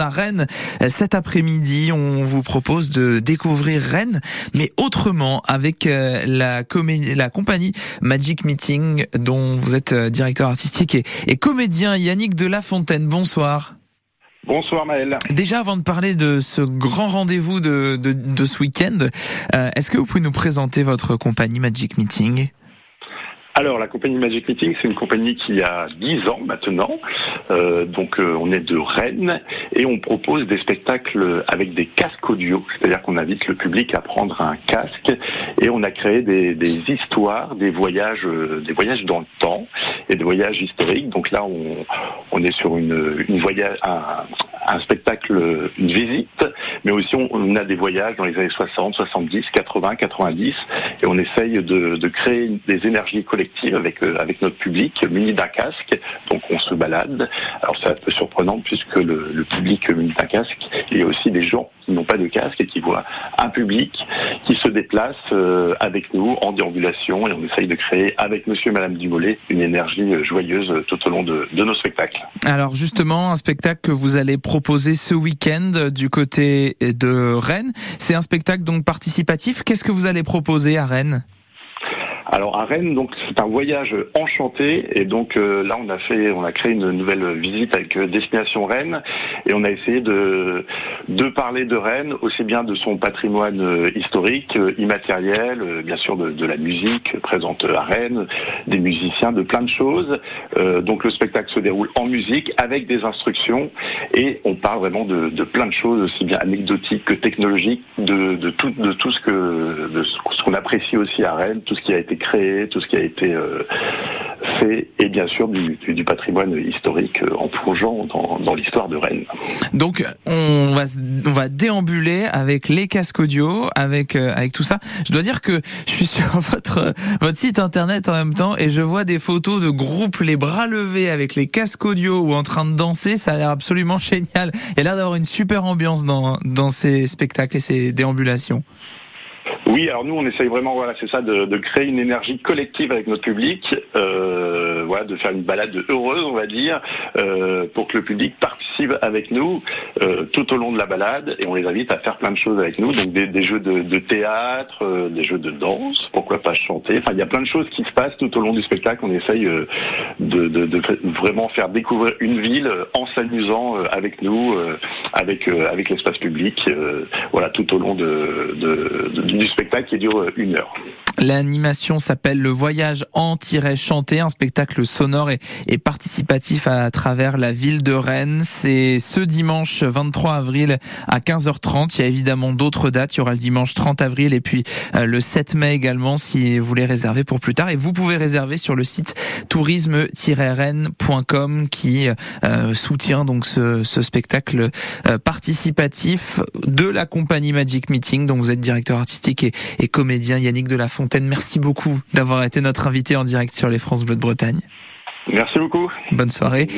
À Rennes, cet après-midi, on vous propose de découvrir Rennes, mais autrement, avec euh, la, la compagnie Magic Meeting, dont vous êtes euh, directeur artistique et, comédien Yannick de La Fontaine. Bonsoir. Bonsoir Maël. Déjà avant de parler de ce grand rendez-vous de, de, ce week-end, euh, est-ce que vous pouvez nous présenter votre compagnie Magic Meeting? Alors, la compagnie Magic Meeting, c'est une compagnie qui a 10 ans maintenant. Euh, donc, euh, on est de Rennes et on propose des spectacles avec des casques audio. C'est-à-dire qu'on invite le public à prendre un casque et on a créé des, histoires, des voyages, euh, des voyages dans le temps et des voyages historiques. Donc là, on, est sur une, voyage, un, spectacle, une visite, mais aussi on, a des voyages dans les années 60, 70, 80, 90 et on essaye de, créer des énergies collectives avec, euh, avec notre public muni d'un casque. Donc on se balade. Alors c'est un peu surprenant puisque le, public muni d'un casque, il y a aussi des gens qui n'ont pas de casque et qui voient un public qui se déplace euh, avec nous en déambulation et on essaye de créer avec monsieur et madame Dumollet une énergie euh, joyeuse tout au long de, de nos spectacles. Alors justement, un spectacle que vous allez proposer ce week-end du côté de Rennes, c'est un spectacle donc participatif. Qu'est-ce que vous allez proposer à Rennes? Alors à Rennes, donc c'est un voyage enchanté. Et donc euh, là on a fait, on a créé une nouvelle visite avec euh, destination Rennes. Et on a essayé de de parler de Rennes aussi bien de son patrimoine euh, historique, immatériel, bien sûr de, la musique présente à Rennes, des musiciens, de plein de choses. donc le spectacle se déroule en musique avec des instructions. Et on parle vraiment de, de plein de choses aussi bien anecdotiques que technologiques, de, de tout de tout ce que de ce qu'on apprécie aussi à Rennes, tout ce qui a été créé, tout ce qui a été euh, fait, et bien sûr du, patrimoine historique euh, en plongeant dans, l'histoire de Rennes. Donc on va on va déambuler avec les casques audio, avec euh, avec tout ça. Je dois dire que je suis sur votre votre site internet en même temps et je vois des photos de groupes les bras levés avec les casques audio ou en train de danser. Ça a l'air absolument génial. Il a l'air d'avoir une super ambiance dans dans ces spectacles et ces déambulations. Oui, alors nous on essaye vraiment, voilà, c'est ça, de, créer une énergie collective avec notre public, euh, voilà, de faire une balade heureuse, on va dire, euh, pour que le public participe avec nous euh, tout au long de la balade, et on les invite à faire plein de choses avec nous, donc des, jeux de, théâtre, des jeux de danse, pourquoi pas chanter. Enfin, il y a plein de choses qui se passent tout au long du spectacle. On essaye de, vraiment faire découvrir une ville en s'amusant avec nous, avec l'espace public, voilà, tout au long du spectacle qui dure une heure. L'animation s'appelle Le Voyage en-chanté, un spectacle sonore et, participatif à travers la ville de Rennes. C'est ce dimanche 23 avril à 15h30. Il y a évidemment d'autres dates. Il y aura le dimanche 30 avril et puis euh, le 7 mai également si vous voulez réserver pour plus tard. Et vous pouvez réserver sur le site tourisme-rennes.com qui euh, soutient donc ce, spectacle euh, participatif de la compagnie Magic Meeting dont vous êtes directeur artistique et, et comédien Yannick Merci beaucoup d'avoir été notre invité en direct sur les France Bleu de Bretagne. Merci beaucoup. Bonne soirée.